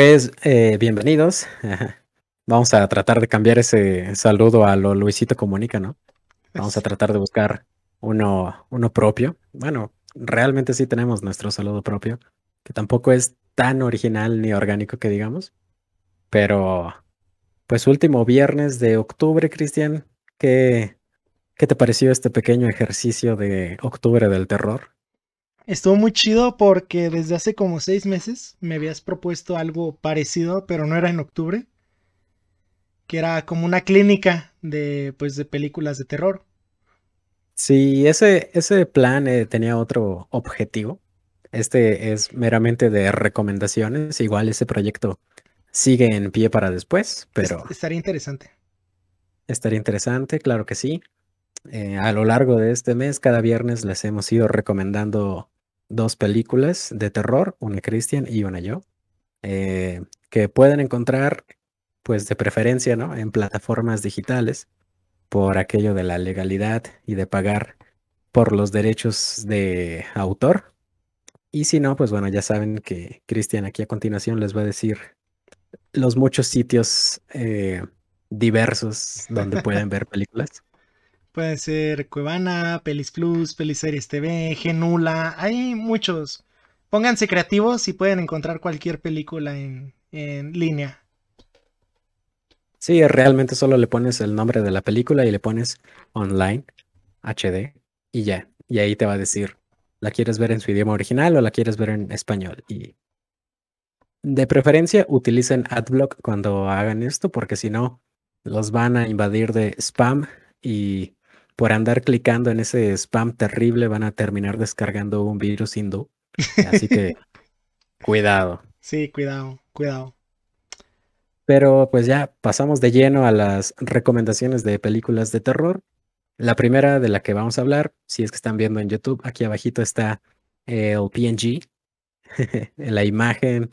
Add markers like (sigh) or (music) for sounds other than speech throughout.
Pues eh, bienvenidos. (laughs) Vamos a tratar de cambiar ese saludo a lo Luisito Comunica, ¿no? Vamos a tratar de buscar uno, uno propio. Bueno, realmente sí tenemos nuestro saludo propio, que tampoco es tan original ni orgánico que digamos. Pero, pues último viernes de octubre, Cristian, ¿qué, ¿qué te pareció este pequeño ejercicio de octubre del terror? Estuvo muy chido porque desde hace como seis meses me habías propuesto algo parecido, pero no era en octubre. Que era como una clínica de, pues, de películas de terror. Sí, ese, ese plan eh, tenía otro objetivo. Este es meramente de recomendaciones. Igual ese proyecto sigue en pie para después, pero Es- estaría interesante. estaría interesante, claro que sí. Eh, a lo largo de este mes, cada viernes les hemos ido recomendando dos películas de terror, una Cristian y una yo, eh, que pueden encontrar, pues de preferencia, ¿no? En plataformas digitales, por aquello de la legalidad y de pagar por los derechos de autor. Y si no, pues bueno, ya saben que Cristian aquí a continuación les va a decir los muchos sitios eh, diversos donde pueden ver (laughs) películas. Pueden ser Cuevana, Pelis Plus, Peliseries TV, Genula. Hay muchos. Pónganse creativos y pueden encontrar cualquier película en, en línea. Sí, realmente solo le pones el nombre de la película y le pones online, HD, y ya. Y ahí te va a decir, ¿la quieres ver en su idioma original o la quieres ver en español? Y de preferencia utilicen AdBlock cuando hagan esto, porque si no, los van a invadir de spam y por andar clicando en ese spam terrible van a terminar descargando un virus hindú. Así que (laughs) cuidado. Sí, cuidado, cuidado. Pero pues ya pasamos de lleno a las recomendaciones de películas de terror. La primera de la que vamos a hablar, si es que están viendo en YouTube, aquí abajito está el PNG, (laughs) la imagen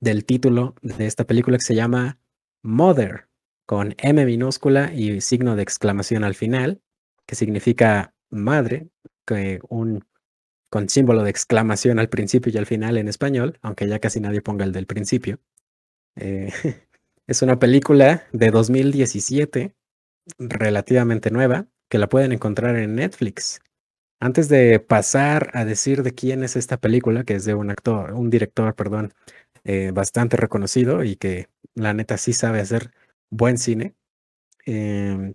del título de esta película que se llama Mother, con M minúscula y signo de exclamación al final, que significa madre, con símbolo de exclamación al principio y al final en español, aunque ya casi nadie ponga el del principio. Eh, (laughs) es una película de 2017, relativamente nueva, que la pueden encontrar en Netflix. Antes de pasar a decir de quién es esta película, que es de un actor, un director, perdón, eh, bastante reconocido y que la neta sí sabe hacer buen cine, em,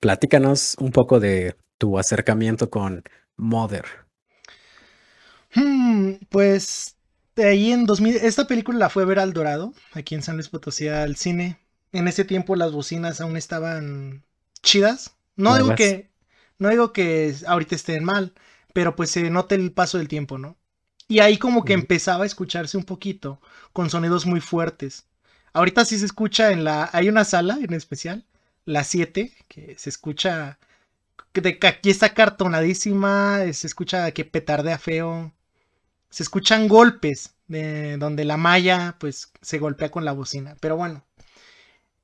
platícanos un poco de tu acercamiento con Mother. Hmm, pues de ahí en 2000, esta película la fue a ver al Dorado, aquí en San Luis Potosí, al cine. En ese tiempo las bocinas aún estaban chidas. No digo que, no digo que ahorita estén mal, pero pues se nota el paso del tiempo, ¿no? Y ahí como que Ujú. empezaba a escucharse un poquito con sonidos muy fuertes. Ahorita sí se escucha en la, hay una sala en especial, la 7, que se escucha, que aquí está cartonadísima, se escucha que petardea feo se escuchan golpes de donde la malla pues se golpea con la bocina. Pero bueno,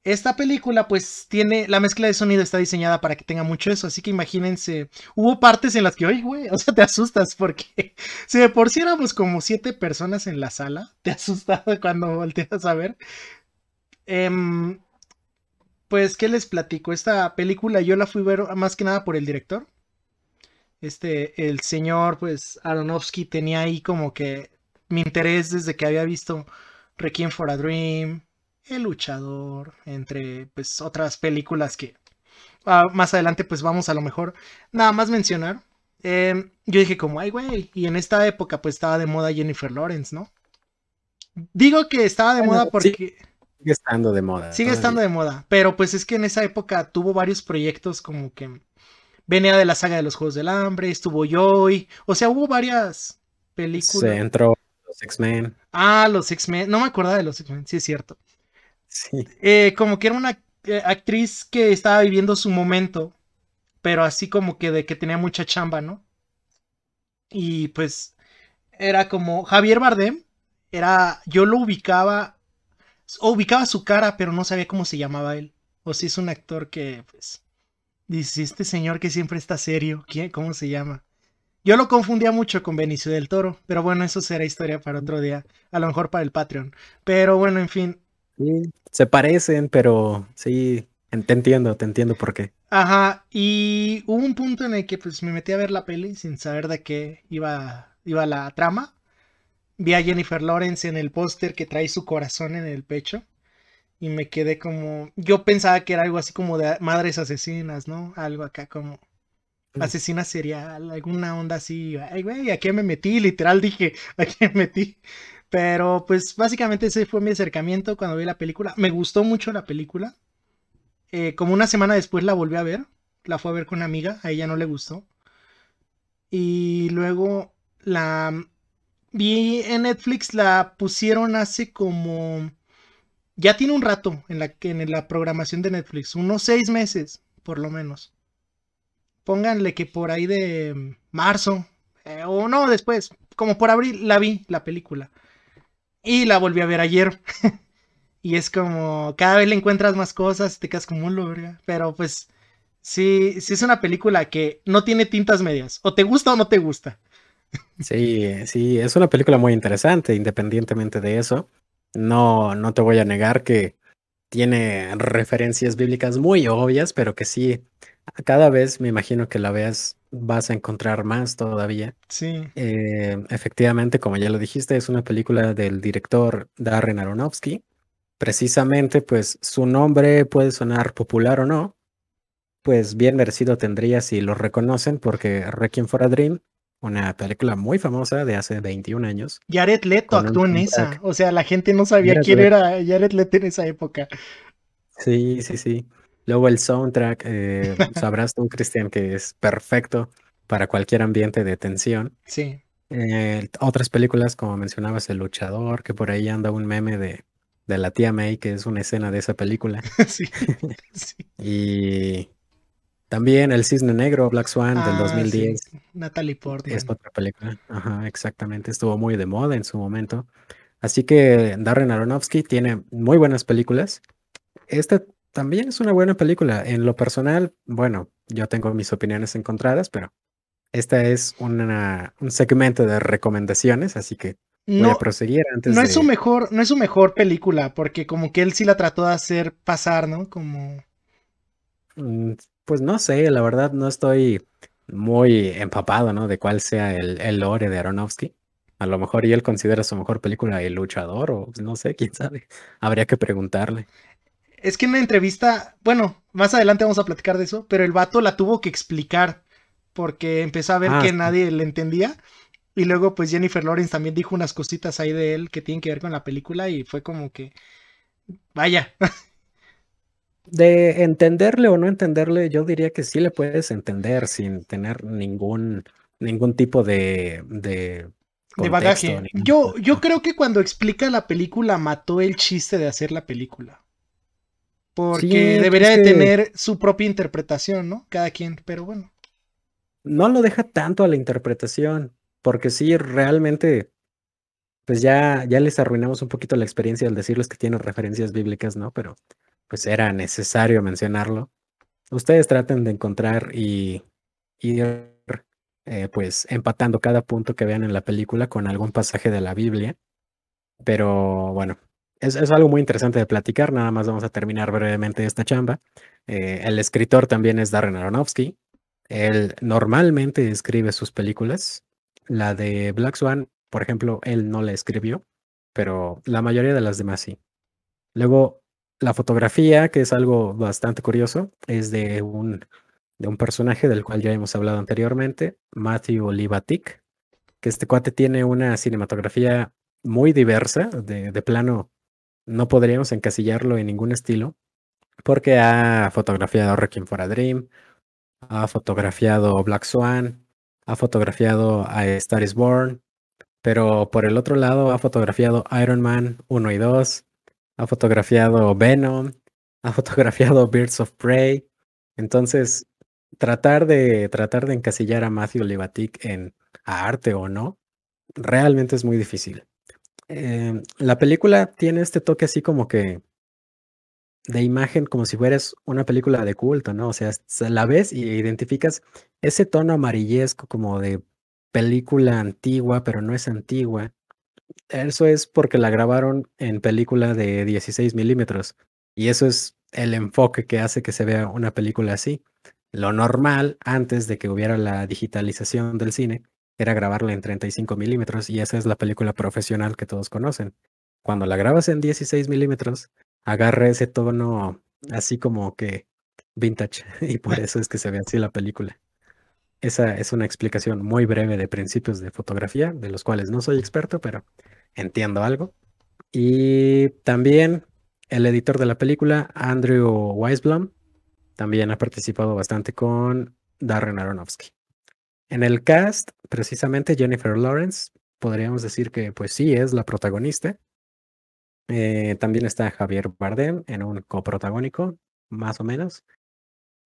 esta película pues tiene la mezcla de sonido está diseñada para que tenga mucho eso, así que imagínense, hubo partes en las que, oye, güey, o sea, te asustas porque (laughs) si de por sí éramos como siete personas en la sala, te (laughs) asustas cuando volteas a ver. Em, pues, ¿qué les platico? Esta película yo la fui a ver más que nada por el director. Este, el señor, pues, Aronofsky tenía ahí como que mi interés desde que había visto Requiem for a Dream, El Luchador, entre, pues, otras películas que ah, más adelante, pues, vamos a lo mejor nada más mencionar. Eh, yo dije como, ay, güey, y en esta época, pues, estaba de moda Jennifer Lawrence, ¿no? Digo que estaba de Bueno, moda sí. Sigue estando de moda. Sigue estando de moda, pero pues es que en esa época tuvo varios proyectos como que venía de la saga de los Juegos del Hambre, estuvo Joy, o sea, hubo varias películas. Se entró los X-Men. Ah, los X-Men, no me acordaba de los X-Men, sí es cierto. Sí. Eh, como que era una eh, actriz que estaba viviendo su momento, pero así como que de que tenía mucha chamba, ¿no? Y pues era como Javier Bardem, era, yo lo ubicaba ubicaba su cara, pero no sabía cómo se llamaba él. O si es un actor que, pues, dice, este señor que siempre está serio, ¿quién? ¿Cómo se llama? Yo lo confundía mucho con Benicio del Toro, pero bueno, eso será historia para otro día, a lo mejor para el Patreon. Pero bueno, en fin. se parecen, pero sí, te entiendo, te entiendo por qué. Ajá, y hubo un punto en el que pues me metí a ver la peli sin saber de qué iba, iba la trama vi a Jennifer Lawrence en el póster que trae su corazón en el pecho y me quedé como, yo pensaba que era algo así como de madres asesinas, ¿no? Algo acá como mm. asesina serial, alguna onda así, ay güey, ¿a qué me metí? Literal dije, (laughs) ¿a qué me metí? Pero pues básicamente ese fue mi acercamiento cuando vi la película. Me gustó mucho la película. Eh, como una semana después la volví a ver. La fue a ver con una amiga, a ella no le gustó. Y luego la vi en Netflix, la pusieron hace como... Ya tiene un rato en la, en la programación de Netflix, unos seis meses, por lo menos. Pónganle que por ahí de marzo, eh, o no, después, como por abril, la vi, la película. Y la volví a ver ayer. (laughs) y es como, cada vez le encuentras más cosas, te quedas como un verga. Pero pues, sí, sí es una película que no tiene tintas medias. O te gusta o no te gusta. Sí, sí, es una película muy interesante, independientemente de eso. No, no te voy a negar que tiene referencias bíblicas muy obvias, pero que sí, cada vez me imagino que la veas, vas a encontrar más todavía. Sí. Eh, efectivamente, como ya lo dijiste, es una película del director Darren Aronofsky. Precisamente, pues su nombre puede sonar popular o no, pues bien merecido tendría si lo reconocen, porque Requiem for a Dream una película muy famosa de hace 21 años. Jared Leto actuó en esa. O sea, la gente no sabía quién era Jared Leto en esa época. Sí, sí, sí. Luego el soundtrack, eh, sabrás tú, Cristian, que es perfecto para cualquier ambiente de tensión. Sí. Eh, otras películas, como mencionabas, El Luchador, que por ahí anda un meme de, de la tía May, que es una escena de esa película. (laughs) sí. (laughs) sí. y también El Cisne Negro, Black Swan del 2010. Ah, Natalie Portman. Es otra película. Ajá, exactamente. Estuvo muy de moda en su momento. Así que Darren Aronofsky tiene muy buenas películas. Esta también es una buena película. En lo personal, bueno, yo tengo mis opiniones encontradas, pero esta es una, un segmento de recomendaciones, así que voy a proseguir antes no Es su mejor, no es su mejor película, porque como que él sí la trató de hacer pasar, ¿no? Como... Mm, pues no sé, la verdad no estoy muy empapado, ¿no? De cuál sea el, el lore de Aronofsky. A lo mejor y él considera su mejor película El Luchador, o no sé, quién sabe. Habría que preguntarle. Es que en una entrevista, bueno, más adelante vamos a platicar de eso, pero el vato la tuvo que explicar porque empezó a ver ah, que nadie le entendía. Y luego, pues Jennifer Lawrence también dijo unas cositas ahí de él que tienen que ver con la película y fue como que, vaya, (laughs) De entenderle o no entenderle, yo diría que sí le puedes entender sin tener ningún, ningún tipo de, de, de bagaje. Yo, yo creo que cuando explica la película mató el chiste de hacer la película. Porque debería de tener su propia interpretación, ¿no? Cada quien, pero bueno. No lo deja tanto a la interpretación, porque sí, realmente, pues ya, ya les arruinamos un poquito la experiencia al decirles que tiene referencias bíblicas, ¿no? Pero pues era necesario mencionarlo. Ustedes traten de encontrar y ir eh, pues empatando cada punto que vean en la película con algún pasaje de la Biblia. Pero bueno, es, algo muy interesante de platicar. Nada más vamos a terminar brevemente esta chamba. Eh, el escritor también es Darren Aronofsky. Él normalmente escribe sus películas. La de Black Swan, por ejemplo, él no la escribió, pero la mayoría de las demás sí. Luego, la fotografía, que es algo bastante curioso, es de un, de un personaje del cual ya hemos hablado anteriormente, Matthew Libatic, que este cuate tiene una cinematografía muy diversa, de, de plano no podríamos encasillarlo en ningún estilo, porque ha fotografiado Requiem for a Dream, ha fotografiado Black Swan, ha fotografiado a Star is Born, pero por el otro lado ha fotografiado Iron Man 1 y 2, ha fotografiado Venom, ha fotografiado Birds of Prey. Entonces, tratar de, tratar de encasillar a Matthew Libatic en arte o no, realmente es muy difícil. Em, la película tiene este toque así como que de imagen, como si fueras una película de culto, ¿no? O sea, la ves y identificas ese tono amarillesco como de película antigua, pero no es antigua. Eso es porque la grabaron en película de 16 milímetros. Y eso es el enfoque que hace que se vea una película así. Lo normal, antes de que hubiera la digitalización del cine, era grabarla en 35 milímetros y esa es la película profesional que todos conocen. Cuando la grabas en 16 milímetros, agarra ese tono así como que vintage (laughs) y por (laughs) eso es que se ve así la película. Esa es una explicación muy breve de principios de fotografía, de los cuales no soy experto, pero entiendo algo. Y también el editor de la película, Andrew Weisblum, también ha participado bastante con Darren Aronofsky. En el cast, precisamente Jennifer Lawrence, podríamos decir que pues sí es la protagonista. Eh, también está Javier Bardem en un coprotagónico, más o menos.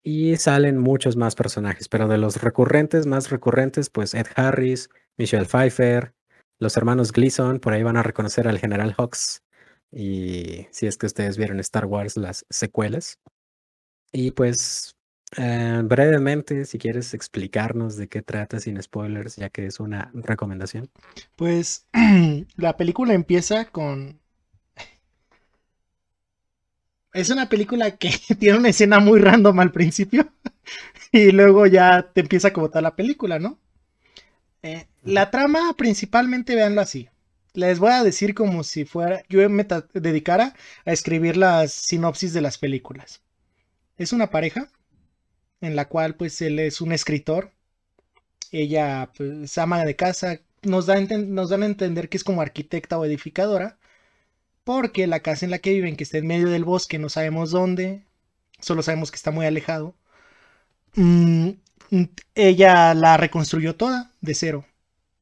Y salen muchos más personajes, pero de los recurrentes, más recurrentes, pues Ed Harris, Michelle Pfeiffer, los hermanos Gleason, por ahí van a reconocer al general Hawks. Y si es que ustedes vieron Star Wars, las secuelas. Y pues eh, brevemente, si quieres explicarnos de qué trata sin spoilers, ya que es una recomendación. Pues (clears throat) la película empieza con... Es una película que (laughs) tiene una escena muy random al principio (laughs) y luego ya te empieza como tal la película, ¿no? Eh, la trama principalmente, véanlo así. Les voy a decir como si fuera, yo me dedicara a escribir las sinopsis de las películas. Es una pareja en la cual pues él es un escritor, ella pues ama de casa, nos, da nos dan a entender que es como arquitecta o edificadora, porque la casa en la que viven, que está en medio del bosque, no sabemos dónde, solo sabemos que está muy alejado, mm, ella la reconstruyó toda de cero.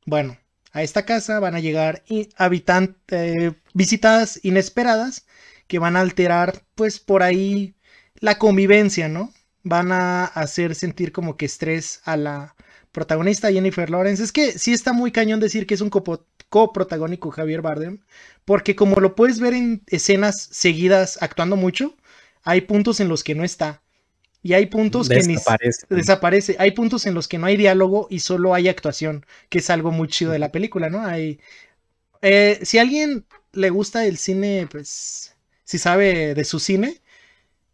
Bueno, a esta casa van a llegar habitantes, eh, visitadas inesperadas que van a alterar pues por ahí la convivencia, ¿no? Van a hacer sentir como que estrés a la protagonista Jennifer Lawrence. Es que sí está muy cañón decir que es un coprotagónico Javier Bardem, porque como lo puedes ver en escenas seguidas actuando mucho, hay puntos en los que no está. Y hay puntos que ni desaparece. Hay puntos en los que no hay diálogo y solo hay actuación, que es algo muy chido de la película, ¿no? Hay. Eh, si a alguien le gusta el cine, pues. Si sabe de su cine,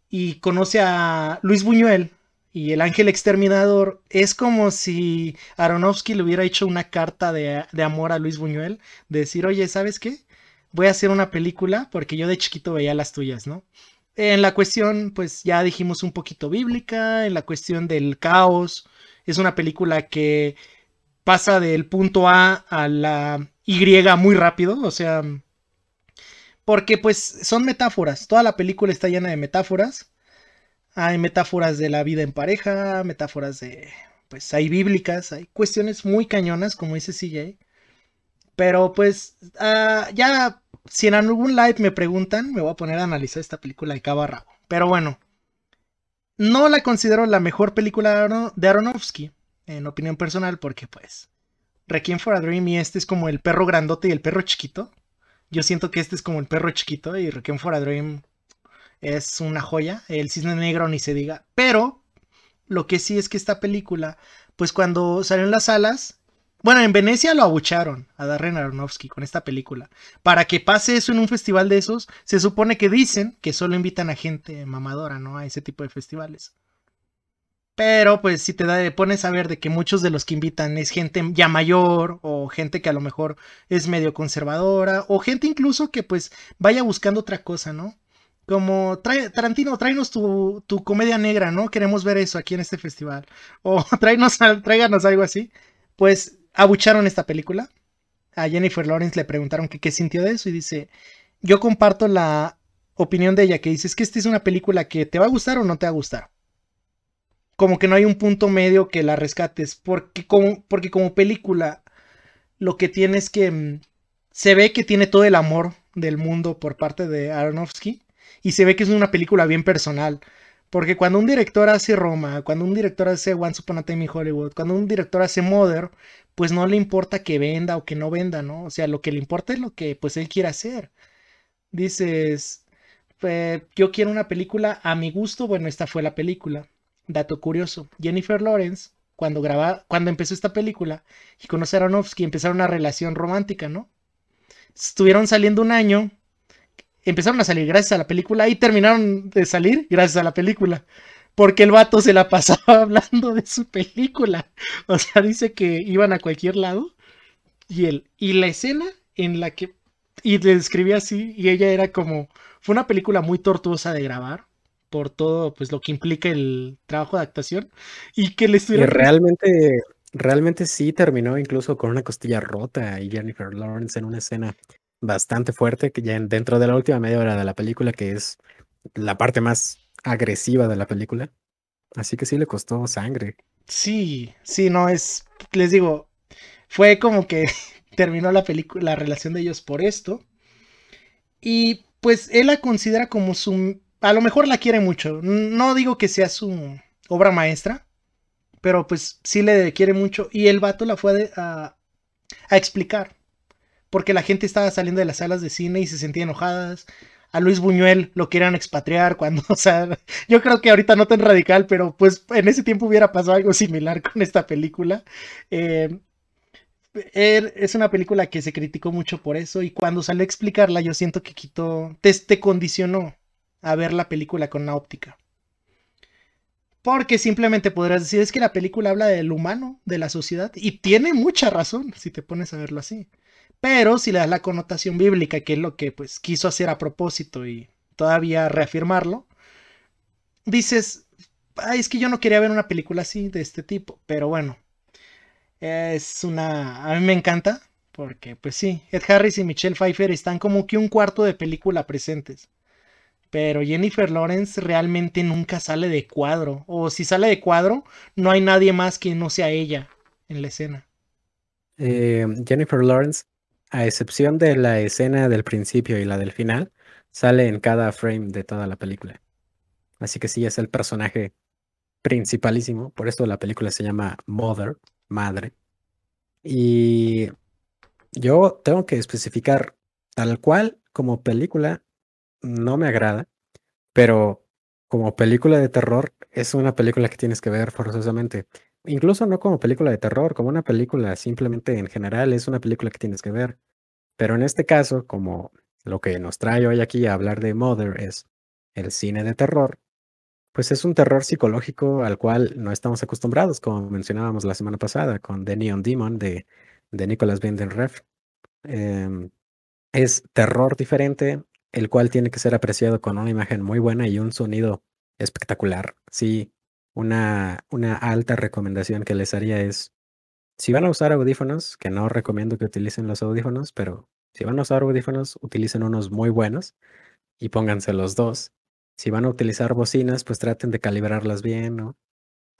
y conoce a Luis Buñuel y el ángel exterminador, es como si Aronofsky le hubiera hecho una carta de, amor a Luis Buñuel, de decir, oye, ¿sabes qué? Voy a hacer una película porque yo de chiquito veía las tuyas, ¿no? En la cuestión, pues ya dijimos un poquito bíblica, en la cuestión del caos, es una película que pasa del punto A a la Y muy rápido, o sea, porque pues son metáforas. Toda la película está llena de metáforas. Hay metáforas de la vida en pareja, metáforas de... Pues hay bíblicas, hay cuestiones muy cañonas, como dice CJ. Pero pues ah, ya, si en algún live me preguntan, me voy a poner a analizar esta película de cabo a rabo. Pero bueno, no la considero la mejor película de Aronofsky, en opinión personal, porque pues Requiem for a Dream y este es como el perro grandote y el perro chiquito. Yo siento que este es como el perro chiquito y Requiem for a Dream es una joya. El cisne negro ni se diga. Pero lo que sí es que esta película, pues cuando salió en las salas, bueno, en Venecia lo abucharon a Darren Aronofsky con esta película. Para que pase eso en un festival de esos, se supone que dicen que solo invitan a gente mamadora, ¿no? A ese tipo de festivales. Pero pues si te da, pones a ver de que muchos de los que invitan es gente ya mayor o gente que a lo mejor es medio conservadora o gente incluso que pues vaya buscando otra cosa, ¿no? Como Tarantino, tráenos tu, tu, comedia negra, ¿no? Queremos ver eso aquí en este festival. O (laughs) tráenos, tráiganos algo así. Pues abucharon esta película. A Jennifer Lawrence le preguntaron qué sintió de eso y dice, yo comparto la opinión de ella que dice es que esta es una película que te va a gustar o no te va a gustar. Como que no hay un punto medio que la rescates, porque como, porque como película lo que tiene es que mm, se ve que tiene todo el amor del mundo por parte de Aronofsky y se ve que es una película bien personal. Porque cuando un director hace Roma, cuando un director hace Once Upon Time in Hollywood, cuando un director hace Mother, pues no le importa que venda o que no venda, ¿no? O sea, lo que le importa es lo que pues él quiere hacer. Dices, pues, yo quiero una película a mi gusto, bueno, esta fue la película. Dato curioso, Jennifer Lawrence, cuando graba, cuando empezó esta película y conoce a Aronofsky, empezaron una relación romántica, ¿no? Estuvieron saliendo un año, empezaron a salir gracias a la película y terminaron de salir gracias a la película. Porque el vato se la pasaba (laughs) hablando de su película. O sea, dice que iban a cualquier lado. Y él, y la escena en la que. Y le describía así. Y ella era como. Fue una película muy tortuosa de grabar. Por todo, pues lo que implica el trabajo de actuación. Y que le estuviera. Realmente. Realmente sí terminó incluso con una costilla rota y Jennifer Lawrence en una escena bastante fuerte que ya dentro de la última media hora de la película, que es la parte más agresiva de la película. Así que sí le costó sangre. Sí, sí, no es. Les digo, fue como que (laughs) terminó la película, la relación de ellos por esto. Y pues él la considera como su. A lo mejor la quiere mucho. No digo que sea su obra maestra. Pero pues sí le quiere mucho. Y el vato la fue a, a explicar. Porque la gente estaba saliendo de las salas de cine y se sentía enojadas a Luis Buñuel lo quieran expatriar cuando, (laughs) o sea, yo creo que ahorita no tan radical, pero pues en ese tiempo hubiera pasado algo similar (laughs) con esta película. Eh, er, es una película que se criticó mucho por eso y cuando salió a explicarla yo siento que quitó, te, te condicionó a ver la película con una óptica. Porque simplemente podrás decir es que la película habla del humano, de la sociedad, y tiene mucha razón si te pones a verlo así. Pero si le das la connotación bíblica, que es lo que pues quiso hacer a propósito y todavía reafirmarlo, dices, Ay, es que yo no quería ver una película así, de este tipo, pero bueno, es una... A mí me encanta, porque pues sí, Ed Harris y Michelle Pfeiffer están como que un cuarto de película presentes. Pero Jennifer Lawrence realmente nunca sale de cuadro. O si sale de cuadro, no hay nadie más que no sea ella en la escena. Eh, Jennifer Lawrence a excepción de la escena del principio y la del final, sale en cada frame de toda la película. Así que sí, es el personaje principalísimo. Por esto la película se llama Mother, Madre. Y yo tengo que especificar tal cual como película no me agrada, pero como película de terror es una película que tienes que ver forzosamente. Incluso no como película de terror, como una película simplemente en general, es una película que tienes que ver. Pero en este caso, como lo que nos trae hoy aquí a hablar de Mother es el cine de terror, pues es un terror psicológico al cual no estamos acostumbrados, como mencionábamos la semana pasada con The Neon Demon de, de Nicholas Binden Ref. Em, es terror diferente, el cual tiene que ser apreciado con una imagen muy buena y un sonido espectacular. Sí, una, una alta recomendación que les haría es, si van a usar audífonos, que no recomiendo que utilicen los audífonos, pero si van a usar audífonos, utilicen unos muy buenos y pónganse los dos. Si van a utilizar bocinas, pues traten de calibrarlas bien, ¿no?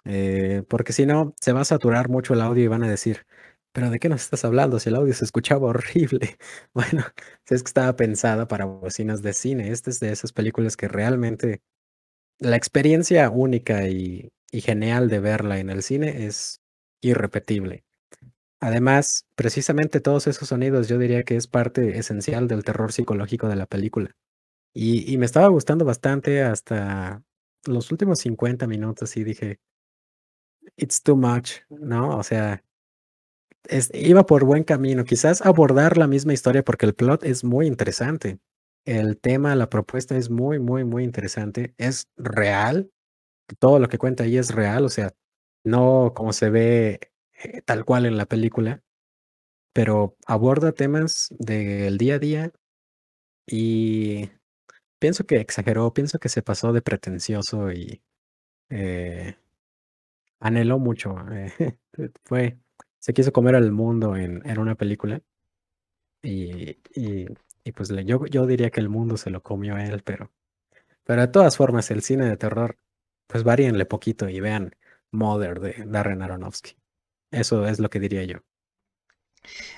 Eh, porque si no, se va a saturar mucho el audio y van a decir, pero ¿de qué nos estás hablando? Si el audio se escuchaba (laughs) horrible. Bueno, si es que estaba pensada para bocinas de cine. Esta es de esas películas que realmente la experiencia única y, genial de verla en el cine es irrepetible. Además, precisamente todos esos sonidos yo diría que es parte esencial del terror psicológico de la película. Y, me estaba gustando bastante hasta los últimos 50 minutos y dije, it's too much, ¿no? O sea, iba por buen camino. Quizás abordar la misma historia porque el plot es muy interesante. El tema, la propuesta es muy, muy, muy interesante. Es real. Todo lo que cuenta ahí es real, o sea, no como se ve eh, tal cual en la película, pero aborda temas del día a día y pienso que exageró, pienso que se pasó de pretencioso y eh, anheló mucho. Eh, (laughs) fue, se quiso comer al mundo en, una película y Y pues yo, yo diría que el mundo se lo comió a él, pero, pero de todas formas, el cine de terror, pues varíenle poquito y vean Mother de Darren Aronofsky. Eso es lo que diría yo.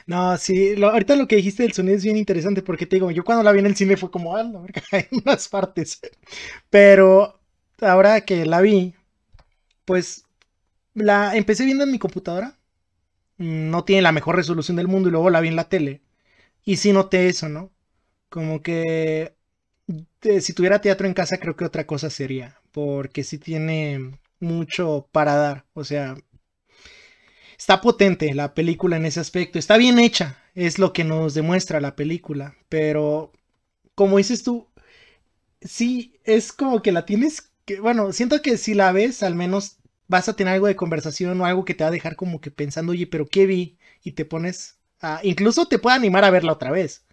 No, sí, ahorita lo que dijiste del sonido es bien interesante porque te digo, yo cuando la vi en el cine fue como, ah, (laughs) en unas partes. Pero ahora que la vi, pues la empecé viendo en mi computadora. No tiene la mejor resolución del mundo y luego la vi en la tele. Y sí noté eso, ¿no? Como que eh, si tuviera teatro en casa creo que otra cosa sería. Porque sí tiene mucho para dar. O sea, está potente la película en ese aspecto. Está bien hecha, es lo que nos demuestra la película. Pero, como dices tú, sí, es como que la tienes que, bueno, siento que si la ves, al menos vas a tener algo de conversación o algo que te va a dejar como que pensando, oye, pero ¿qué vi? Y te pones a, incluso te puede animar a verla otra vez.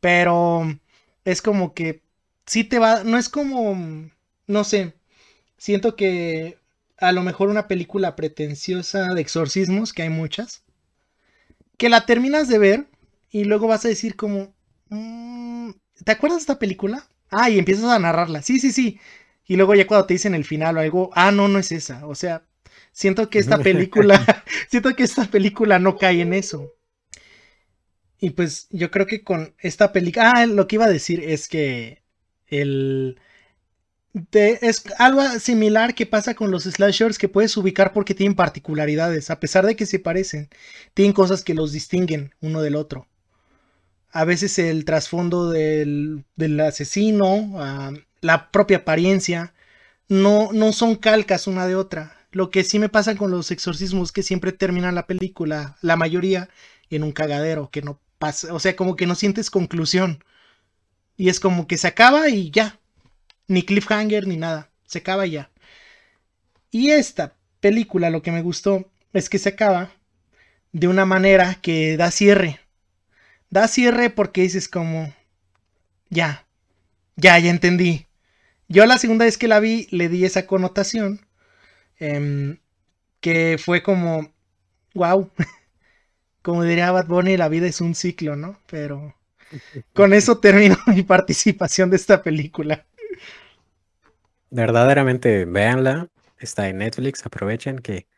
Pero es como que sí te va, no es como, no sé, siento que a lo mejor una película pretenciosa de exorcismos, que hay muchas, que la terminas de ver y luego vas a decir como, mm, ¿te acuerdas de esta película? Ah, y empiezas a narrarla. Sí, sí, sí. Y luego ya cuando te dicen el final o algo, ah, no, no es esa. O sea, siento que esta película, (laughs) (laughs) siento que esta película no cae en eso. Y pues yo creo que con esta película, ah, lo que iba a decir es que el, es algo similar que pasa con los slashers que puedes ubicar porque tienen particularidades, a pesar de que se parecen, tienen cosas que los distinguen uno del otro. A veces el trasfondo del, asesino, ah, la propia apariencia, no, no son calcas una de otra. Lo que sí me pasa con los exorcismos que siempre terminan la película, la mayoría, en un cagadero, que no o sea, como que no sientes conclusión. Y es como que se acaba y ya, ni cliffhanger ni nada. Se acaba ya. Y esta película lo que me gustó es que se acaba de una manera que da cierre. Da cierre porque dices como, ya, ya, ya entendí. Yo la segunda vez que la vi le di esa connotación. Em, que fue como, wow. (laughs) como diría Bad Bunny, la vida es un ciclo, ¿no? Pero con eso termino (laughs) mi participación de esta película. Verdaderamente, véanla. Está en Netflix. Aprovechen que,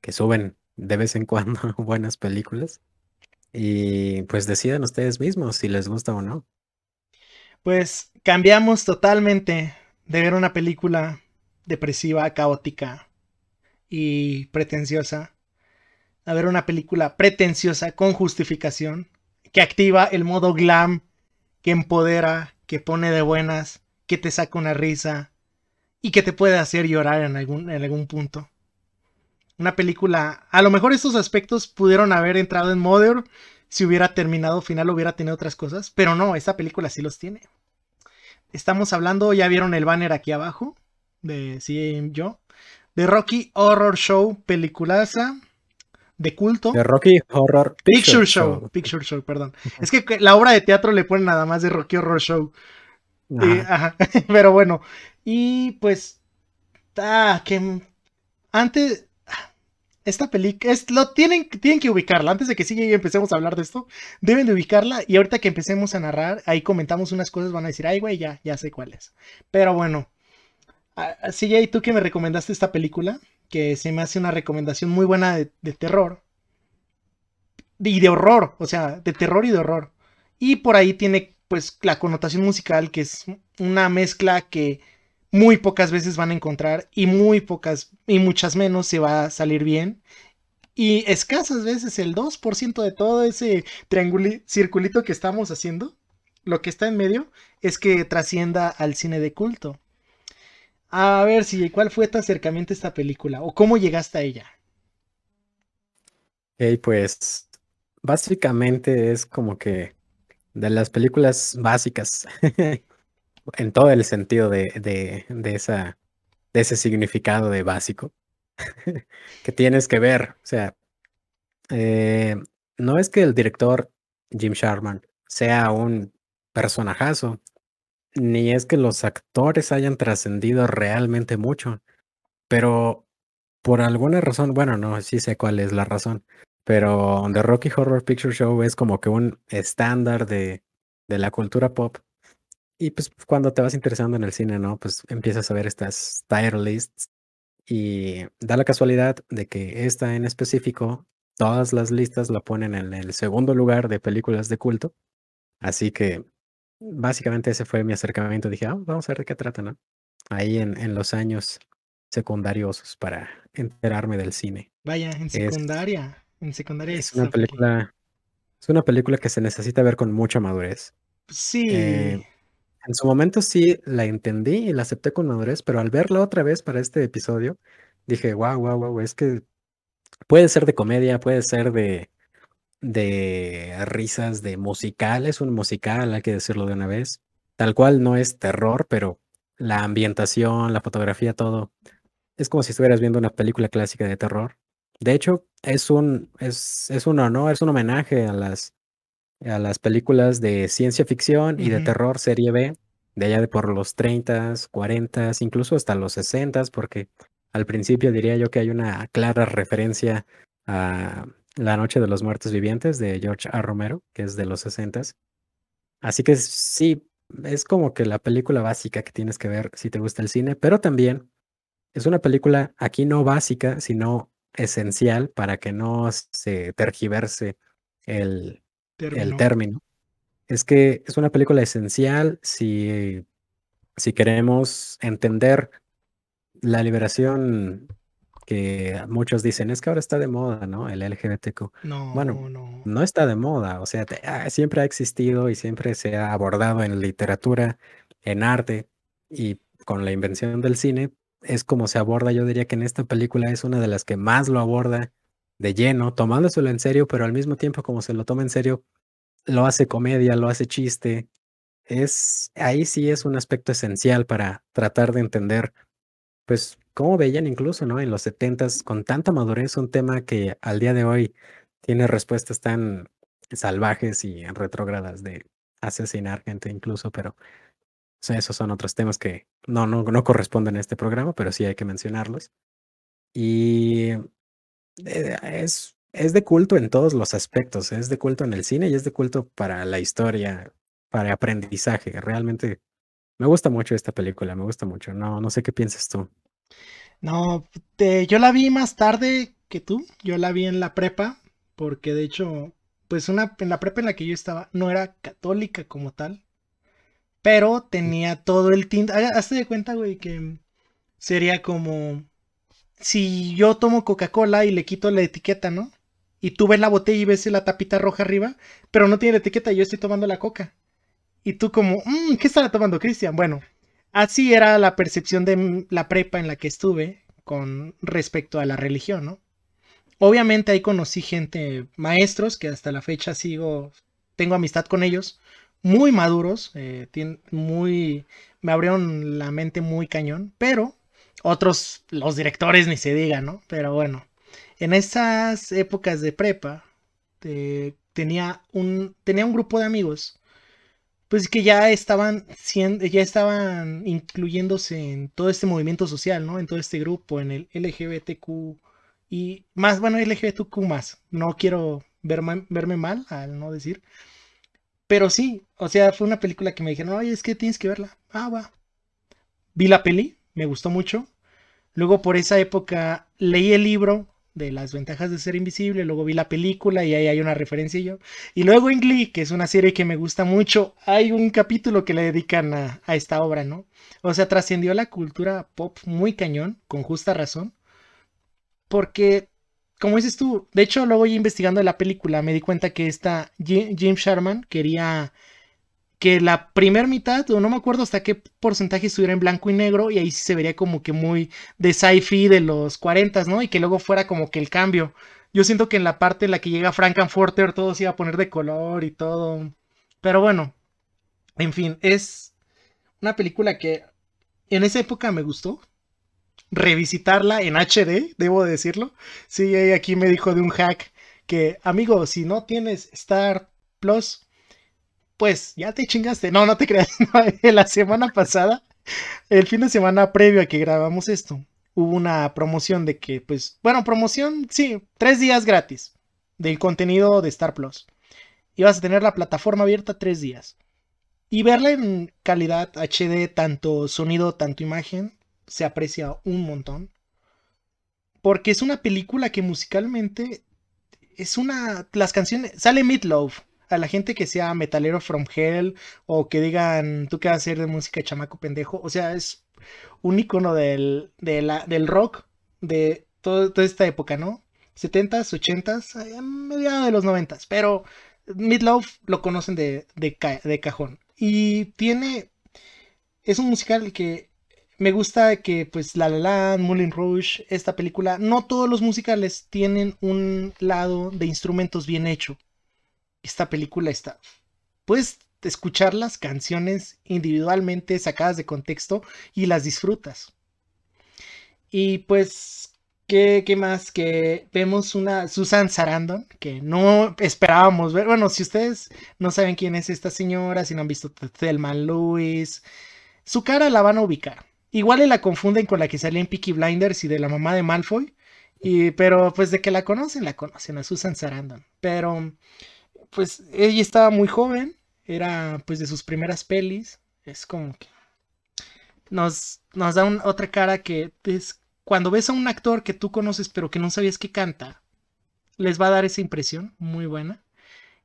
que suben de vez en cuando (laughs) buenas películas. Y pues decidan ustedes mismos si les gusta o no. Pues cambiamos totalmente de ver una película depresiva, caótica y pretenciosa a ver una película pretenciosa con justificación que activa el modo glam, que empodera, que pone de buenas, que te saca una risa, y que te puede hacer llorar en algún, en algún punto. Una película, a lo mejor estos aspectos pudieron haber entrado en Mother si hubiera terminado final, hubiera tenido otras cosas, pero no, esta película sí los tiene. Estamos hablando, ya vieron el banner aquí abajo, de sí, yo, de Rocky Horror Show, peliculaza de culto. De Rocky Horror Picture, Show. Picture Show, perdón. es que la obra de teatro le ponen nada más de Rocky Horror Show. (laughs) Pero bueno, y pues, ah, que antes, esta película, es, lo tienen, tienen que ubicarla, antes de que siga y empecemos a hablar de esto, deben de ubicarla y ahorita que empecemos a narrar, ahí comentamos unas cosas, van a decir, ay güey, ya, ya sé cuál es. Pero bueno, y tú que me recomendaste esta película, que se me hace una recomendación muy buena de, terror. Y de horror, o sea, de terror y de horror. Y por ahí tiene pues la connotación musical, que es una mezcla que muy pocas veces van a encontrar y muy pocas y muchas menos se va a salir bien. Y escasas veces el 2% de todo ese circulito que estamos haciendo, lo que está en medio, es que trascienda al cine de culto. A ver si, ¿cuál fue tu acercamiento esta película? ¿O cómo llegaste a ella? Ok, pues básicamente es como que de las películas básicas (laughs) en todo el sentido de, de, esa, de ese significado de básico (laughs) que tienes que ver. O sea, eh, no es que el director Jim Sharman sea un personajazo, ni es que los actores hayan trascendido realmente mucho, pero por alguna razón, bueno, no, sí sé cuál es la razón, pero The Rocky Horror Picture Show es como que un estándar de, de la cultura pop. Y pues cuando te vas interesando en el cine, ¿no? Pues empiezas a ver estas tier lists y da la casualidad de que esta en específico, todas las listas la ponen en el segundo lugar de películas de culto. Así que básicamente ese fue mi acercamiento. Dije, ah, vamos a ver de qué trata, ¿no? Ahí en, en los años secundarios para enterarme del cine. Vaya, en Es, secundaria. En secundaria es es una película, es una película que se necesita ver con mucha madurez. Eh, Sí. en su momento sí la entendí y la acepté con madurez, pero al verla otra vez para este episodio, dije, wow, wow, wow, es que puede ser de comedia, puede ser de, de risas, de musical, es un musical, hay que decirlo de una vez. Tal cual no es terror, pero la ambientación, la fotografía, todo, es como si estuvieras viendo una película clásica de terror. De hecho, es un, es, es un honor, es un homenaje a las, a las películas de ciencia ficción y de Ujú. terror serie B, de allá de por los 30s, 40s, incluso hasta los 60s, porque al principio diría yo que hay una clara referencia a La Noche de los Muertos Vivientes de George A. Romero, que es de los 60s. Así que sí, es como que la película básica que tienes que ver si te gusta el cine, pero también es una película aquí no básica, sino esencial para que no se tergiverse el, término. Es que es una película esencial si, si queremos entender la liberación que muchos dicen, es que ahora está de moda, ¿no? El LGBTQ. Bueno, No, no. no está de moda, o sea, te- ah, siempre ha existido y siempre se ha abordado en literatura, en arte y con la invención del cine, es como se aborda, yo diría que en esta película es una de las que más lo aborda de lleno, tomándoselo en serio, pero al mismo tiempo como se lo toma en serio, lo hace comedia, lo hace chiste. Es, ahí sí es un aspecto esencial para tratar de entender, pues, cómo veían incluso, ¿no? En los setentas con tanta madurez un tema que al día de hoy tiene respuestas tan salvajes y retrógradas de asesinar gente incluso, pero esos son otros temas que no, no, no corresponden a este programa, pero sí hay que mencionarlos. Y eh, es, es de culto en todos los aspectos, es de culto en el cine y es de culto para la historia, para aprendizaje. Realmente me gusta mucho esta película, me gusta mucho. No, no sé qué piensas tú. No, te- yo la vi más tarde que tú. Yo la vi en la prepa, porque de hecho, pues una en la prepa en la que yo estaba no era católica como tal, pero tenía todo el tinte. Hazte de cuenta, güey, que sería como si yo tomo Coca-Cola y le quito la etiqueta, ¿no? Y tú ves la botella y ves la tapita roja arriba, pero no tiene la etiqueta, yo estoy tomando la coca. Y tú como, "Mm, ¿qué estará tomando Cristian? Bueno, así era la percepción de la prepa en la que estuve con respecto a la religión, ¿no? Obviamente ahí conocí gente, maestros, que hasta la fecha sigo, tengo amistad con ellos, muy maduros, eh, muy, me abrieron la mente muy cañón, pero otros, los directores ni se diga, ¿no? Pero bueno, en esas épocas de prepa, eh, tenía un, tenía un grupo de amigos pues que ya estaban siendo, ya estaban incluyéndose en todo este movimiento social, ¿no? En todo este grupo, en el LGBTQ y más, bueno, LGBTQ más. No quiero verme, verme mal al no decir, pero sí, o sea, fue una película que me dijeron, oye, es que tienes que verla. Ah, va. Vi la peli, me gustó mucho. Luego por esa época leí el libro de las ventajas de ser invisible, luego vi la película y ahí hay una referencia y yo. Y luego en Glee, que es una serie que me gusta mucho, hay un capítulo que le dedican a, esta obra, ¿no? O sea, trascendió la cultura pop muy cañón, con justa razón, porque, como dices tú, de hecho luego investigando la película me di cuenta que esta Jim, Jim Sharman quería que la primer mitad, o no me acuerdo hasta qué porcentaje estuviera en blanco y negro, y ahí sí se vería como que muy de sci-fi de los 40, ¿no? Y que luego fuera como que el cambio. Yo siento que en la parte en la que llega Frankenfurter todo se iba a poner de color y todo. Pero bueno, en fin, es una película que en esa época me gustó. Revisitarla en HD, debo decirlo. Sí, aquí me dijo de un hack que, amigo, si no tienes Star Plus, pues ya te chingaste. No, no te creas. (laughs) No, la semana pasada, el fin de semana previo a que grabamos esto, hubo una promoción de que, pues, bueno, promoción, sí, tres días gratis del contenido de Star Plus. Ibas a tener la plataforma abierta tres días. Y verla en calidad HD, tanto sonido, tanto imagen, se aprecia un montón. Porque es una película que musicalmente es una. Las canciones. Sale Meatloaf. A la gente que sea metalero from hell. O que digan, tú qué vas a hacer de música chamaco pendejo. O sea, es un icono del, del rock de toda esta época, ¿no? 70s, 80s, mediados de los 90s. Pero Meatloaf lo conocen de, de cajón. Y tiene. Es un musical que me gusta que, pues, La La Land, Moulin Rouge, esta película, no todos los musicales tienen un lado de instrumentos bien hecho. Esta película está. Puedes escuchar las canciones individualmente sacadas de contexto y las disfrutas. Y pues, ¿qué, qué más? Que vemos una Susan Sarandon, que no esperábamos ver. Bueno, si ustedes no saben quién es esta señora, si no han visto Thelma Lewis, su cara la van a ubicar Igual la confunden con la que salía en Peaky Blinders y de la mamá de Malfoy. Y, pero pues de que la conocen, la conocen a Susan Sarandon. Pero pues ella estaba muy joven, era pues de sus primeras pelis. Es como que nos, nos da otra cara que es cuando ves a un actor que tú conoces pero que no sabías que canta, les va a dar esa impresión muy buena.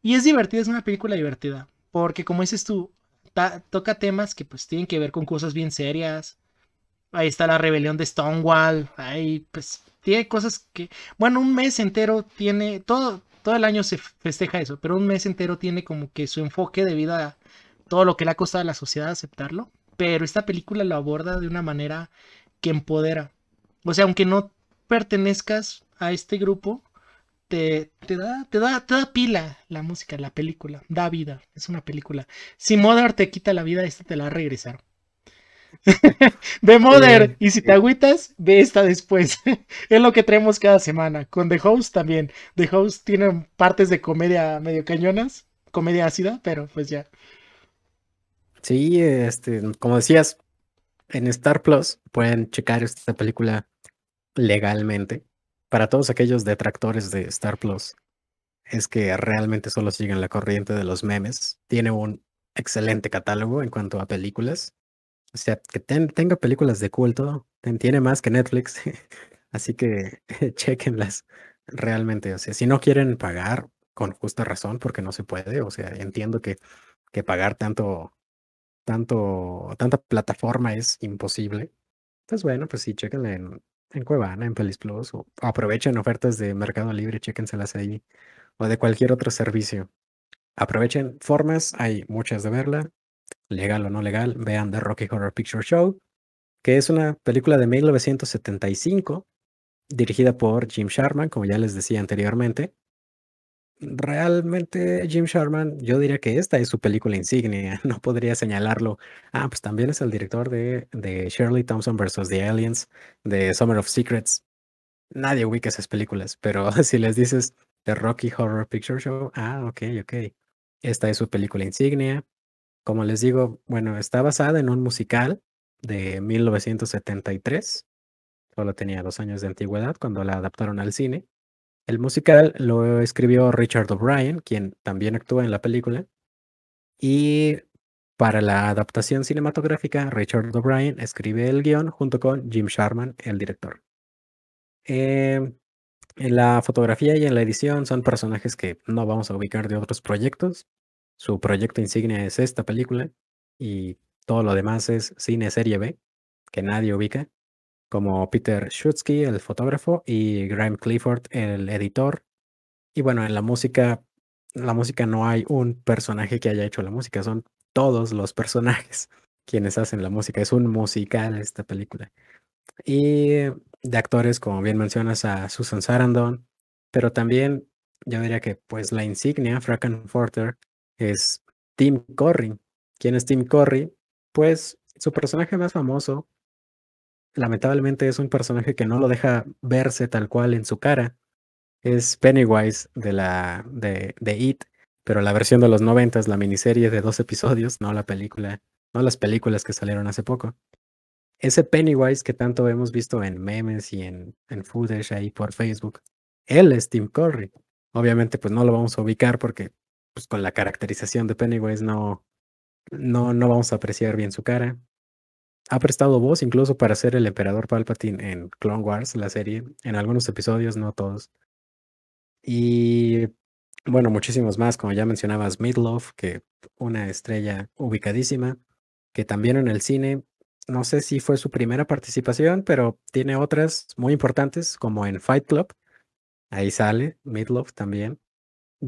Y es divertida, es una película divertida. Porque como dices tú, toca temas que pues tienen que ver con cosas bien serias Ahí está la rebelión de Stonewall. Ahí, pues, tiene cosas que. Bueno, un mes entero tiene. Todo, todo el año se festeja eso, pero un mes entero tiene como que su enfoque debido a todo lo que le ha costado a la sociedad aceptarlo. Pero esta película lo aborda de una manera que empodera. O sea, aunque no pertenezcas a este grupo, te, da, te, da, te da pila la música, la película, da vida, es una película. Si Mother te quita la vida, esta te la va a regresar. (laughs) ve Mother y si te agüitas, ve esta después. (laughs) es lo que traemos cada semana. Con The Host también. The Host tiene partes de comedia medio cañonas, comedia ácida, pero pues ya. Sí, este, como decías, en Star Plus pueden checar esta película legalmente. Para todos aquellos detractores de Star Plus, es que realmente solo siguen la corriente de los memes. Tiene un excelente catálogo en cuanto a películas. O sea, que tenga películas de culto, tiene más que Netflix, (laughs) así que (laughs) chequenlas realmente. O sea, si no quieren pagar con justa razón, porque no se puede, o sea, entiendo que, que pagar tanto, tanto, tanta plataforma es imposible. Pues bueno, pues sí, chequenla en, en Cuevana, en Pelis Plus, o aprovechen ofertas de Mercado Libre, chéquenselas ahí, o de cualquier otro servicio. Aprovechen formas, hay muchas de verla legal o no legal, vean The Rocky Horror Picture Show, que es una película de 1975 dirigida por Jim Sharman, como ya les decía anteriormente. Realmente Jim Sharman, yo diría que esta es su película insignia, (laughs) no podría señalarlo. Ah, pues también es el director de, Shirley Thompson vs. The Aliens, de Summer of Secrets. Nadie ubica esas películas, pero (laughs) si les dices The Rocky Horror Picture Show, ah, ok, ok. Esta es su película insignia. Como les digo, bueno, está basada en un musical de 1973. Solo tenía dos años de antigüedad cuando la adaptaron al cine. El musical lo escribió Richard O'Brien, quien también actúa en la película. Y para la adaptación cinematográfica, Richard O'Brien escribe el guion junto con Jim Sharman, el director. Em, en la fotografía y en la edición son personajes que no vamos a ubicar de otros proyectos. Su proyecto insignia es esta película y todo lo demás es cine serie B, que nadie ubica, como Peter Schutzky, el fotógrafo, y Graham Clifford, el editor. Y bueno, en la música, la música no hay un personaje que haya hecho la música, son todos los personajes (laughs) quienes hacen la música. Es un musical esta película. Y de actores, como bien mencionas, a Susan Sarandon, pero también yo diría que pues la insignia, Frankenforter, es Tim Curry. ¿Quién es Tim Curry? Pues su personaje más famoso, lamentablemente es un personaje que no lo deja verse tal cual en su cara. Es Pennywise de la de, de It, pero la versión de los noventas, la miniserie de dos episodios, no la película, no las películas que salieron hace poco. Ese Pennywise que tanto hemos visto en memes y en, en ahí por Facebook, él es Tim Curry. Obviamente, pues no lo vamos a ubicar porque pues con la caracterización de Pennywise no, no, no vamos a apreciar bien su cara. Ha prestado voz incluso para ser el emperador Palpatine en Clone Wars, la serie, en algunos episodios, no todos. Y bueno, muchísimos más, como ya mencionabas, Midlove, que una estrella ubicadísima, que también en el cine, no sé si fue su primera participación, pero tiene otras muy importantes, como en Fight Club. Ahí sale Midlove también.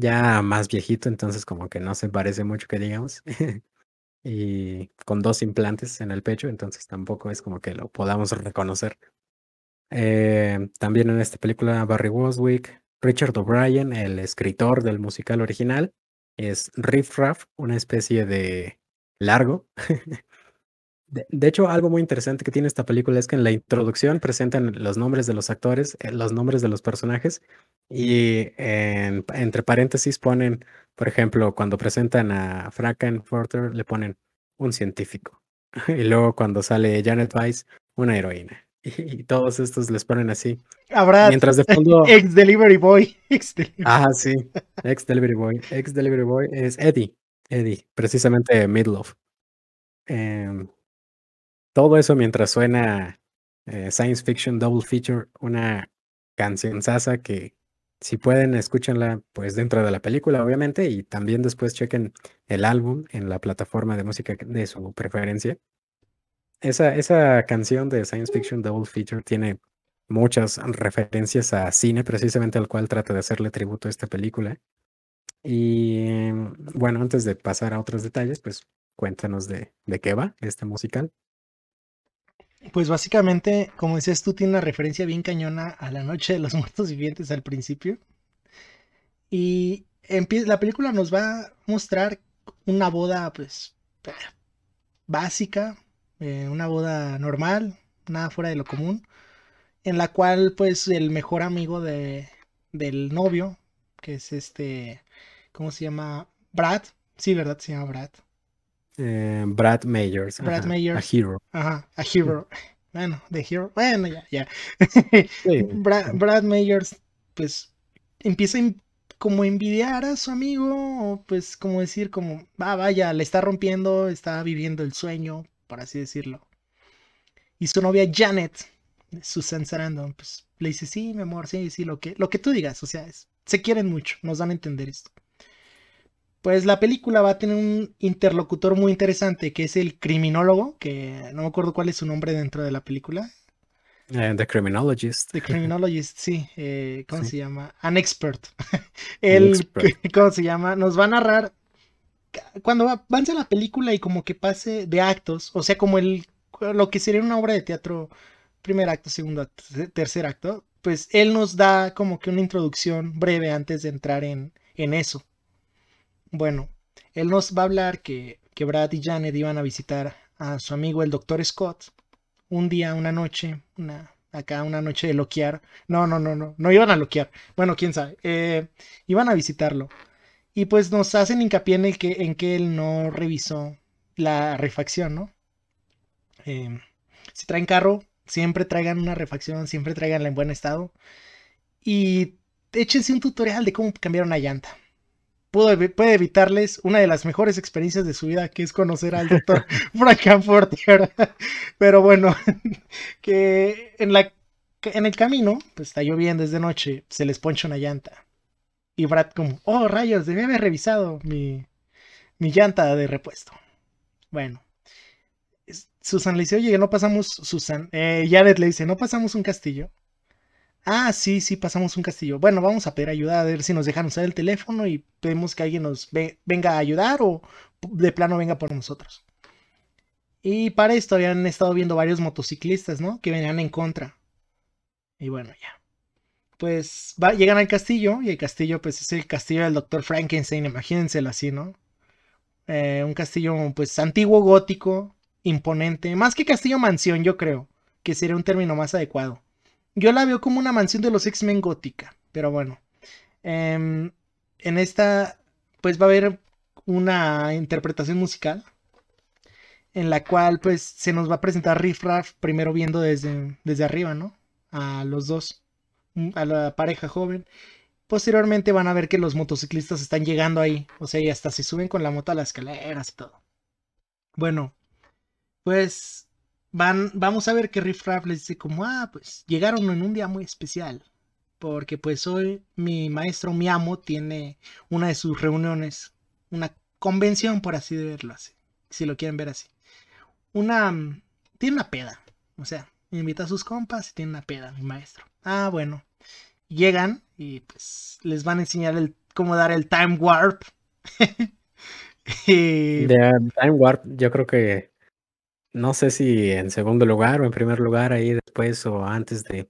Ya más viejito, entonces como que no se parece mucho que digamos. (laughs) y con dos implantes en el pecho, entonces tampoco es como que lo podamos reconocer. Eh, también en esta película Barry Woswick, Richard O'Brien, el escritor del musical original, es Riff Raff, una especie de largo. (laughs) de, hecho, algo muy interesante que tiene esta película es que en la introducción presentan los nombres de los actores, eh, los nombres de los personajes, y entre paréntesis ponen, por ejemplo, cuando presentan a Frankenfurter, le ponen un científico. (laughs) Y luego cuando sale Janet Weiss, una heroína. (laughs) Y, todos estos les ponen así. Habrá Mientras de fondo. (laughs) Ex Delivery Boy. Ex -delivery. Ah, sí. Ex Delivery Boy. Ex Delivery Boy es Eddie. Eddie. Precisamente Midlove. Em, todo eso mientras suena eh, Science Fiction Double Feature, una canción sasa que si pueden, escúchenla pues dentro de la película, obviamente, y también después chequen el álbum en la plataforma de música de su preferencia. Esa, esa canción de Science Fiction Double Feature tiene muchas referencias a cine, precisamente al cual trata de hacerle tributo a esta película. Y bueno, antes de pasar a otros detalles, pues cuéntanos de, de qué va este musical. Pues básicamente, como decías tú, tiene una referencia bien cañona a la Noche de los (laughs) Muertos Vivientes al principio. Y la película nos va a mostrar una boda, pues, básica, eh, una boda normal, nada fuera de lo común, en la cual, pues, el mejor amigo de, del novio, que es este, ¿cómo se llama? Brad, sí, ¿verdad? Se llama Brad. Eh, Brad Mayers. Brad Mayers. A hero. Ajá, a hero. (laughs) Bueno, de hero. Bueno, ya, ya. (laughs) Brad, Mayers, pues, empieza a como envidiar a su amigo, o pues como decir, como, va, vaya, le está rompiendo, está viviendo el sueño, por así decirlo. Y su novia Janet, Susan Sarandon, pues le dice, sí, mi amor, sí, sí, lo que, lo que tú digas, o sea, se quieren mucho, nos dan a entender esto pues la película va a tener un interlocutor muy interesante, que es el criminólogo, que no me acuerdo cuál es su nombre dentro de la película. Eh, the Criminologist. The Criminologist, sí. Eh, ¿Cómo se llama? An expert. (laughs) el, (laughs) ¿Cómo se llama? Nos va a narrar cuando avance la película y como que pase de actos, o sea, como el lo que sería una obra de teatro, primer acto, segundo acto, tercer acto, pues él nos da como que una introducción breve antes de entrar en, en eso. Bueno, él nos va a hablar que, que Brad y Janet iban a visitar a su amigo el doctor Scott un día, una noche, una, acá una noche de loquear. No, no, no, no, no iban a loquear. Bueno, quién sabe. Eh, iban a visitarlo. Y pues nos hacen hincapié en, el que, en que él no revisó la refacción, ¿no? Eh, si traen carro, siempre traigan una refacción, siempre traiganla en buen estado. Y échense un tutorial de cómo cambiar una llanta puede evitarles una de las mejores experiencias de su vida, que es conocer al doctor (laughs) Frankenfurter. Pero bueno, (laughs) que en, la, en el camino, pues está lloviendo, desde noche, se les poncha una llanta. Y Brad como, oh rayos, debí haber revisado mi, mi llanta de repuesto. Bueno. Susan le dice, oye, no pasamos, Susan, eh, Jared le dice, no pasamos un castillo. Ah, sí, sí, pasamos un castillo. Bueno, vamos a pedir ayuda a ver si nos dejan usar el teléfono y pedimos que alguien nos venga a ayudar o de plano venga por nosotros. Y para esto habían estado viendo varios motociclistas, ¿no? Que venían en contra. Y bueno, ya. Pues llegan al castillo y el castillo pues es el castillo del doctor Frankenstein, imagínenselo así, ¿no? Eh, un castillo pues antiguo, gótico, imponente, más que castillo mansión yo creo, que sería un término más adecuado. Yo la veo como una mansión de los X-Men gótica, pero bueno. Em, en esta, pues va a haber una interpretación musical en la cual pues se nos va a presentar Riff Raff primero viendo desde, desde arriba, ¿no? A los dos, mm, a la pareja joven. Posteriormente van a ver que los motociclistas están llegando ahí, o sea, y hasta se suben con la moto a las escaleras y todo. Bueno, pues van, vamos a ver que Riff Raff les dice como, ah, pues llegaron en un día muy especial. Porque pues hoy mi maestro, mi amo, tiene una de sus reuniones, una convención, por así verlo así, si lo quieren ver así. Una, tiene una peda, o sea, invita a sus compas y tiene una peda, mi maestro. Ah, bueno, llegan y pues les van a enseñar el, cómo dar el time warp. (laughs) y... De time warp, yo creo que no sé si en segundo lugar o en primer lugar, ahí después o antes de,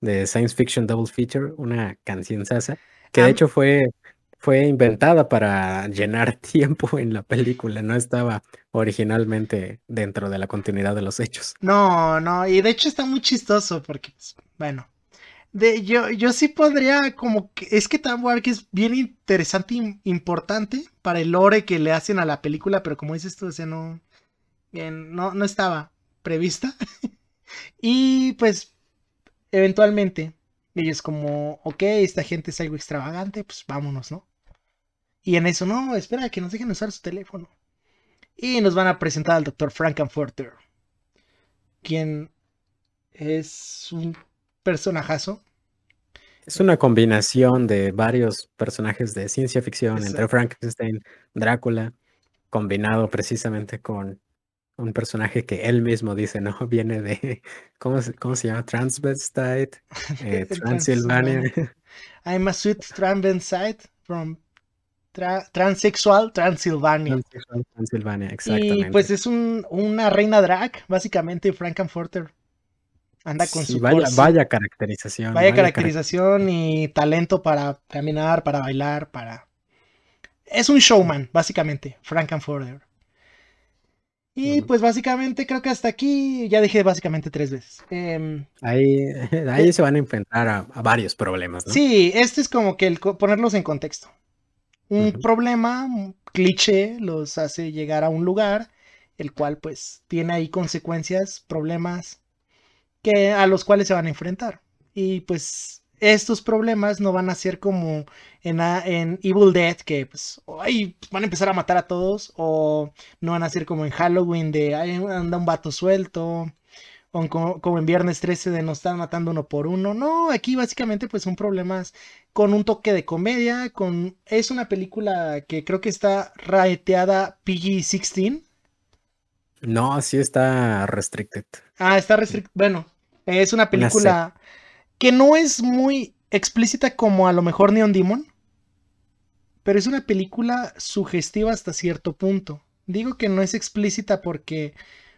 de Science Fiction Double Feature, una canción sasa, que de hecho fue, fue inventada para llenar (laughs) tiempo en la película, no estaba originalmente dentro de la continuidad de los hechos. No, no, y de hecho está muy chistoso porque, pues, bueno, de, yo, yo sí podría como que es que Warp es bien interesante e importante para el lore que le hacen a la película, pero como dices tú, o sea, no, no, no estaba prevista. (laughs) y pues, eventualmente, ellos como, ok, esta gente es algo extravagante, pues vámonos, ¿no? Y en eso, no, espera, que nos dejen usar su teléfono. Y nos van a presentar al doctor Frankenfurter, quien es un personajazo. Es una combinación de varios personajes de ciencia ficción, entre Frankenstein, Drácula, combinado precisamente con un personaje que él mismo dice, ¿no? (laughs) Viene de, (laughs) ¿cómo se, cómo se llama? Transvestite, eh, (laughs) Transylvania. I'm a sweet transvestite from transexual Transylvania. Transexual Transylvania, exactamente. Y pues es un, una reina drag, básicamente Frankenfurter. Anda con su vaya, vaya caracterización. Vaya, caracterización y talento para caminar, para bailar, para... Es un showman, básicamente, Frankenfurter. Y pues básicamente creo que hasta aquí ya dije básicamente tres veces. Em, ahí, ahí eh se van a enfrentar a, varios problemas, ¿no? Sí, este es como que el ponerlos en contexto. Un problema, un cliché, los hace llegar a un lugar, el cual pues tiene ahí consecuencias, problemas que, a los cuales se van a enfrentar. Y pues estos problemas no van a ser como en, en Evil Dead, que pues, ay, van a empezar a matar a todos, o no van a ser como en Halloween, de ay, anda un vato suelto, o como, en Viernes 13 de nos están matando uno por uno. No, aquí básicamente pues son problemas con un toque de comedia, con... Es una película que creo que está raeteada PG-16. No, sí está restricted. Ah, está restricted. Bueno, es una película que no es muy explícita como a lo mejor Neon Demon, pero es una película sugestiva hasta cierto punto. Digo que no es explícita porque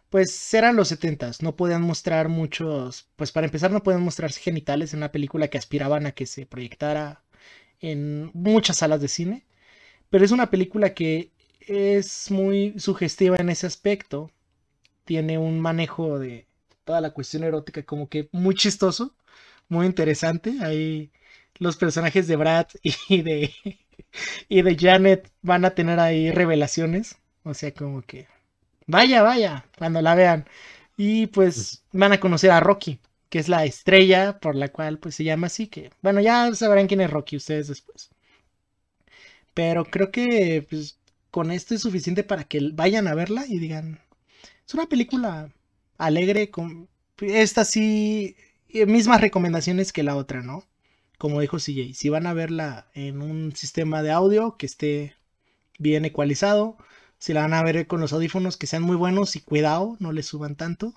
pues eran los setentas, no podían mostrar muchos, pues para empezar no podían mostrarse genitales en una película que aspiraban a que se proyectara en muchas salas de cine, pero es una película que es muy sugestiva en ese aspecto, tiene un manejo de toda la cuestión erótica como que muy chistoso muy interesante. Ahí los personajes de Brad (laughs) y de, y de Janet van a tener ahí revelaciones. O sea, como que vaya, vaya, cuando la vean. Y pues van a conocer a Rocky, que es la estrella por la cual pues se llama así. Que bueno, ya sabrán quién es Rocky ustedes después. Pero creo que pues, con esto es suficiente para que vayan a verla y digan, es una película alegre, con... esta sí mismas recomendaciones que la otra, ¿no? Como dijo CJ, si van a verla en un sistema de audio que esté bien ecualizado, si la van a ver con los audífonos que sean muy buenos y cuidado, no le suban tanto.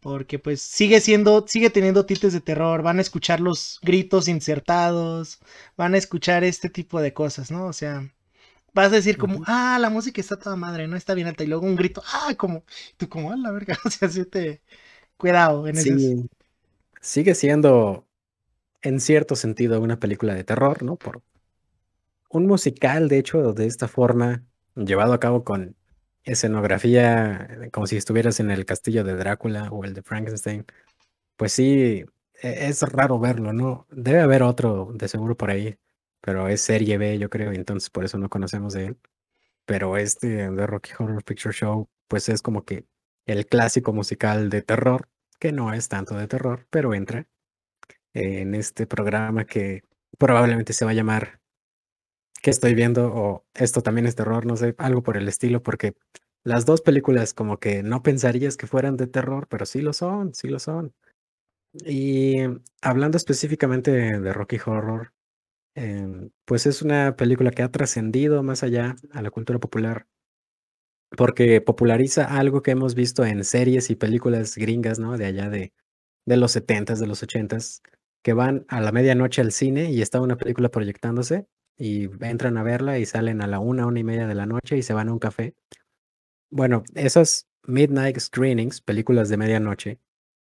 Porque pues sigue siendo, sigue teniendo tites de terror, van a escuchar los gritos insertados, van a escuchar este tipo de cosas, ¿no? O sea, vas a decir como, ah, la música está toda madre, no está bien alta, y luego un grito, ah, como, tú como, a la verga, (laughs) o sea, así te, cuidado en sí sigue siendo, en cierto sentido, una película de terror, ¿no? Por un musical, de hecho, de esta forma, llevado a cabo con escenografía, eh, como si estuvieras en el castillo de Drácula o el de Frankenstein. Pues sí, e-, es raro verlo, ¿no? Debe haber otro de seguro por ahí, pero es serie B, yo creo, y entonces por eso no conocemos de él. Pero este de Rocky Horror Picture Show, pues es como que el clásico musical de terror, que no es tanto de terror, pero entra en este programa que probablemente se va a llamar ¿Qué estoy viendo? o esto también es terror, no sé, algo por el estilo, porque las dos películas como que no pensarías que fueran de terror, pero sí lo son, sí lo son. Y hablando específicamente de Rocky Horror, em, pues es una película que ha trascendido más allá a la cultura popular. Porque populariza algo que hemos visto en series y películas gringas, ¿no? De allá de, de los setentas, de los ochentas, que van a la medianoche al cine y está una película proyectándose y entran a verla y salen a la una, una y media de la noche y se van a un café. Bueno, esas midnight screenings, películas de medianoche,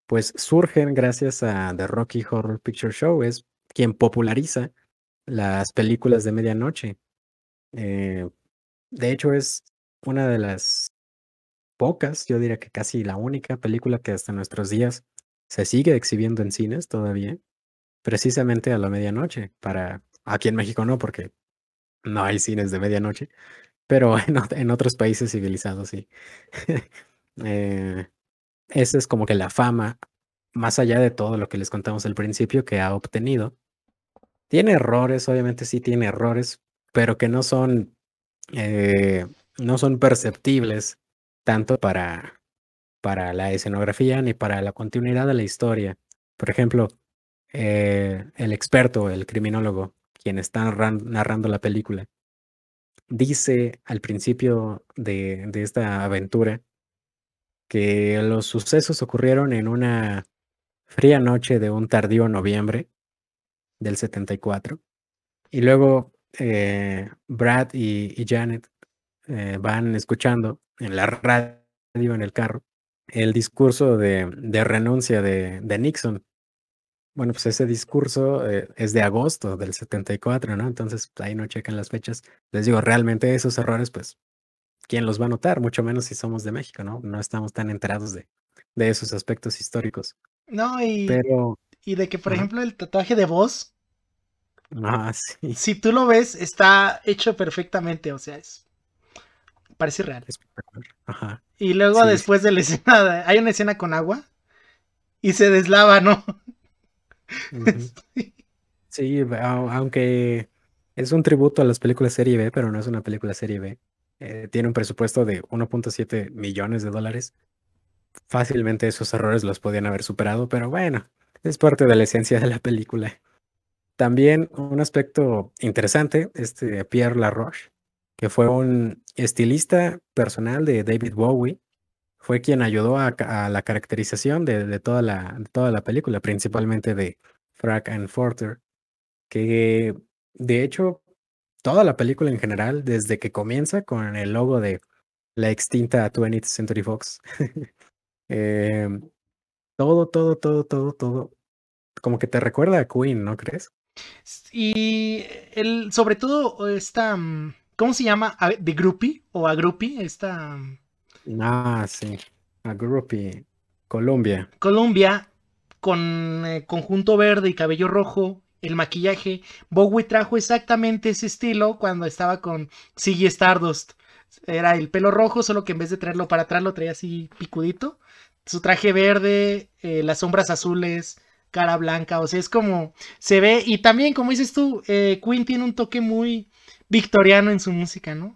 pues surgen gracias a The Rocky Horror Picture Show, es quien populariza las películas de medianoche. Eh, de hecho, es una de las pocas, yo diría que casi la única película que hasta nuestros días se sigue exhibiendo en cines todavía, precisamente a la medianoche. Para aquí en México no, porque no hay cines de medianoche, pero (laughs) en, otros países civilizados sí. (laughs) eh, esa es como que la fama, más allá de todo lo que les contamos al principio, que ha obtenido. Tiene errores, obviamente sí tiene errores, pero que no son, eh, no son perceptibles tanto para, para la escenografía ni para la continuidad de la historia. Por ejemplo, eh, el experto, el criminólogo, quien está narrando la película, dice al principio de, esta aventura que los sucesos ocurrieron en una fría noche de un tardío noviembre del 74. Y luego eh, Brad y Janet eh, van escuchando en la radio, en el carro, el discurso de, de renuncia de, de, Nixon. Bueno, pues ese discurso eh, es de agosto del 74, ¿no? Entonces ahí no checan las fechas. Les digo, realmente esos errores, pues quién los va a notar, mucho menos si somos de México, ¿no? No estamos tan enterados de, de esos aspectos históricos. No, y, Pero, y de que, por ejemplo, el tatuaje de voz, Ah, (laughs) sí, si tú lo ves, está hecho perfectamente, o sea, es parece real. Ajá. Y luego Sí, sí, después de la escena, hay una escena con agua y se deslava, ¿no? (laughs) ujú. Sí, au- aunque es un tributo a las películas serie B, pero no es una película serie B. Eh, tiene un presupuesto de 1.7 millones de dólares. Fácilmente esos errores los podían haber superado, pero bueno, es parte de la esencia de la película. También un aspecto interesante, este Pierre Laroche, que fue un estilista personal de David Bowie, fue quien ayudó a, la caracterización de, toda la, toda la película, principalmente de Frank and Forter, que de hecho toda la película en general, desde que comienza con el logo de la extinta 20th Century Fox, (laughs) em, todo, todo, todo, todo, todo, como que te recuerda a Queen, ¿no crees? Y el, sobre todo esta, mm, ¿cómo se llama? ¿De Groupie o a Groupie? Esta mm, Ah, sí, a Groupie, Colombia. Colombia con eh, conjunto verde y cabello rojo, el maquillaje. Bowie trajo exactamente ese estilo cuando estaba con Ziggy Stardust. Era el pelo rojo, solo que en vez de traerlo para atrás lo traía así picudito. Su traje verde, eh, las sombras azules, cara blanca, o sea, es como se ve. Y también, como dices tú, eh, Queen tiene un toque muy victoriano en su música, ¿no?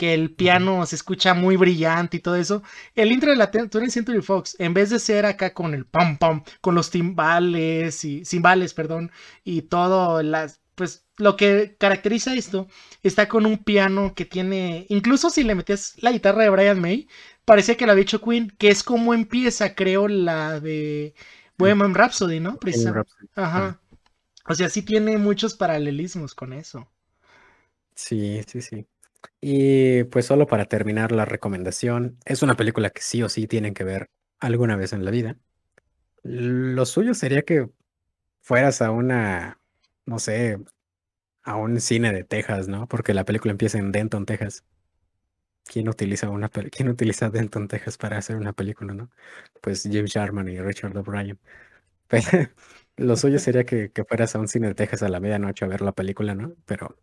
que el piano se escucha muy brillante y todo eso. El intro de la 20th Century Fox, en vez de ser acá con el pam pam, con los timbales y cimbales, perdón, y todo las pues lo que caracteriza esto está con un piano que tiene, incluso si le metías la guitarra de Brian May, parecía que lo había hecho Queen, que es como empieza, creo, la de Bohemian Rhapsody, ¿no? Bohemian Precisamente. Rhapsody. Ajá. O sea, sí tiene muchos paralelismos con eso. Sí, sí, sí. Y pues solo para terminar la recomendación, es una película que sí o sí tienen que ver alguna vez en la vida. Lo suyo sería que fueras a una, no sé, a un cine de Texas, ¿no? Porque la película empieza en Denton, Texas. ¿Quién utiliza una ¿Quién utiliza Denton, Texas para hacer una película, no? Pues Jim Sharman y Richard O'Brien. Pero (laughs) lo suyo (laughs) sería que, que fueras a un cine de Texas a la medianoche a ver la película, ¿no? Pero,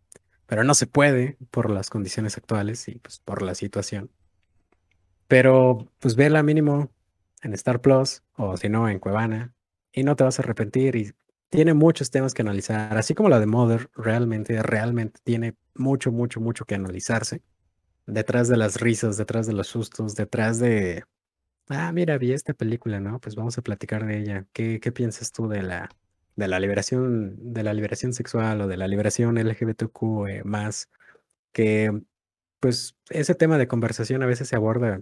pero no se puede por las condiciones actuales y pues por la situación. Pero pues vela mínimo en Star Plus o si no en Cuevana y no te vas a arrepentir y tiene muchos temas que analizar, así como la de Mother, realmente, realmente tiene mucho, mucho, mucho que analizarse. detrás de las risas, detrás de los sustos, detrás de, ah, mira, vi esta película, ¿no? Pues vamos a platicar de ella. ¿Qué, qué piensas tú de la, de la liberación, de la liberación sexual o de la liberación LGBTQ eh, más? Que, pues, ese tema de conversación a veces se aborda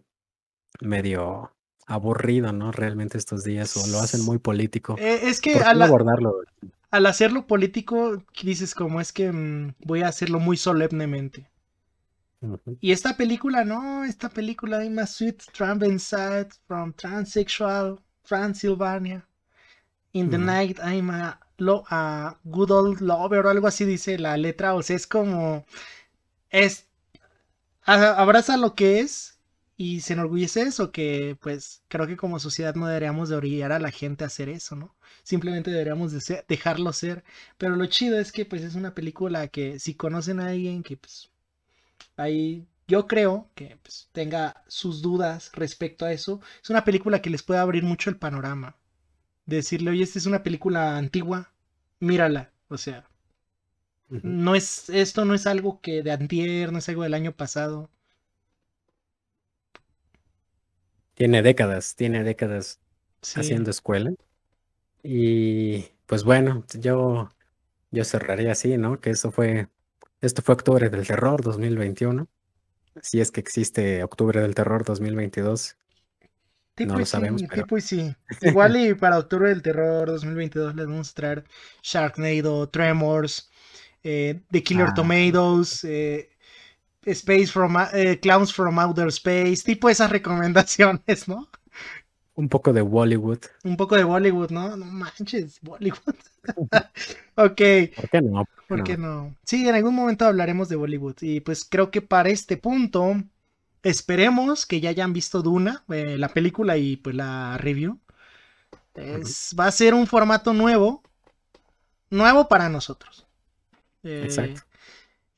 medio aburrido, ¿no? Realmente estos días, o lo hacen muy político. Eh, es que ¿Por qué al, abordarlo? al hacerlo político, dices como es que mm, voy a hacerlo muy solemnemente. Y esta película, no, esta película I'm a sweet transvestite from transsexual Transylvania. In the night I'm a, lo- a good old lover o algo así dice la letra. O sea, es como es a- abraza lo que es y se enorgullece eso que pues creo que como sociedad no deberíamos de orillar a la gente a hacer eso, ¿no? Simplemente deberíamos de ser- dejarlo ser. Pero lo chido es que pues es una película que si conocen a alguien que pues ahí yo creo que pues, tenga sus dudas respecto a eso, es una película que les puede abrir mucho el panorama. Decirle, oye, esta es una película antigua, mírala. O sea, no es, esto no es algo que de antier, no es algo del año pasado. Tiene décadas, tiene décadas Sí. haciendo escuela. Y pues bueno, yo, yo cerraría así, ¿no? Que eso fue, esto fue Octubre del Terror 2021. Si es que existe Octubre del Terror 2022. Tipo No y lo sabemos, sí, pero- tipo y sí. (laughs) Igual y para Octubre del Terror 2022 les vamos a traer Sharknado, Tremors, eh, The Killer Ah. Tomatoes, eh, Space from eh, Clowns from Outer Space, tipo esas recomendaciones, ¿no? Un poco de Bollywood. Un poco de Bollywood, ¿no? No manches, Bollywood. (laughs) (laughs) ok, ¿Por qué no? ¿por qué no? Sí, en algún momento hablaremos de Bollywood. Y pues creo que para este punto, esperemos que ya hayan visto Duna, eh, la película y pues la review. Es- Va a ser un formato nuevo, nuevo para nosotros. Eh, Exacto.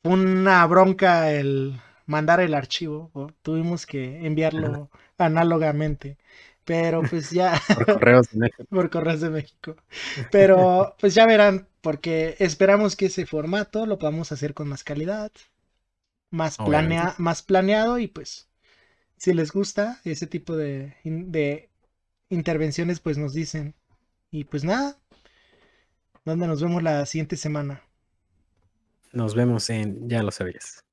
fue una bronca el mandar el archivo, tuvimos que enviarlo análogamente. Pero pues ya (laughs) Por (laughs) correos de México. por Correos de México. Pero pues ya verán, porque esperamos que ese formato lo podamos hacer con más calidad, más, Obviamente. planea más planeado y pues si les gusta ese tipo de, de intervenciones, pues nos dicen. Y pues nada, donde nos vemos la siguiente semana. Nos vemos en Ya lo sabías.